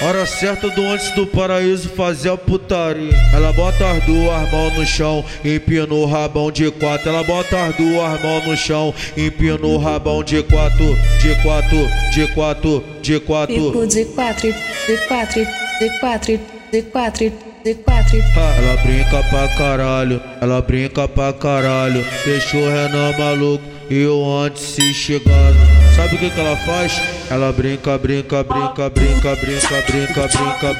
Hora certa do antes do paraíso fazer a putaria. Ela bota as duas mãos no chão, empina o rabão de quatro. Ela bota as duas mãos no chão, empina o rabão de quatro, de quatro, de quatro, de quatro. Fico de quatro, de quatro, de quatro, de quatro, de quatro. Ela brinca pra caralho, ela brinca pra caralho. Deixou o Renan maluco e eu antes se chegando. Sabe o que que ela faz? Ela brinca, brinca, brinca, brinca, brinca, brinca, brinca, brinca,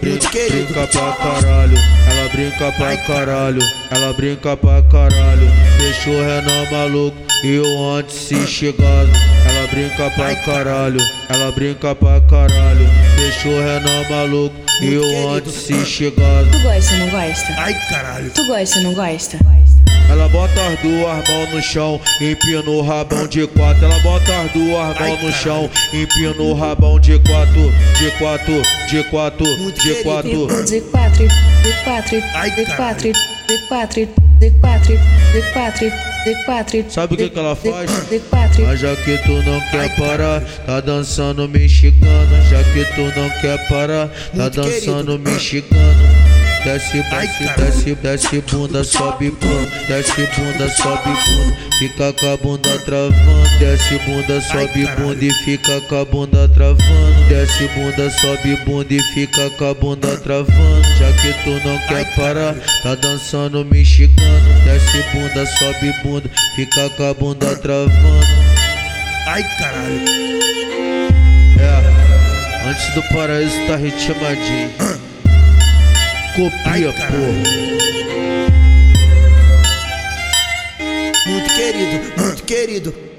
brinca, brinca pra caralho. Ela brinca pra caralho, ela brinca pra caralho. Deixou o Renan maluco e eu antes se chegado. Ela brinca pra caralho, ela brinca pra caralho. Deixou o Renan maluco e eu antes se chegado. Tu gosta, não gosta? Ai, caralho. Tu gosta, não gosta? Ela bota as duas mãos no chão, empina o rabão de quatro. Ela bota as duas mãos no chão, empina o rabão de quatro, de quatro, de quatro, de quatro. De quatro, de quatro, de quatro, de quatro, de quatro, de quatro, de quatro. Sabe o que que ela faz? Mas já que tu não quer parar, tá dançando mexicana. Já que tu não quer parar, tá dançando mexicana. Desce, desce, desce, desce bunda, sobe bunda, desce bunda, sobe bunda, fica com a bunda travando, desce bunda, sobe bunda e fica com a bunda travando, desce bunda, sobe bunda e fica com a bunda travando, já que tu não quer parar, tá dançando mexicano, desce bunda, sobe bunda, fica com a bunda travando. Ai, caralho. É, antes do paraíso tá ritmadinho. Copia, caralho. Muito querido, muito querido.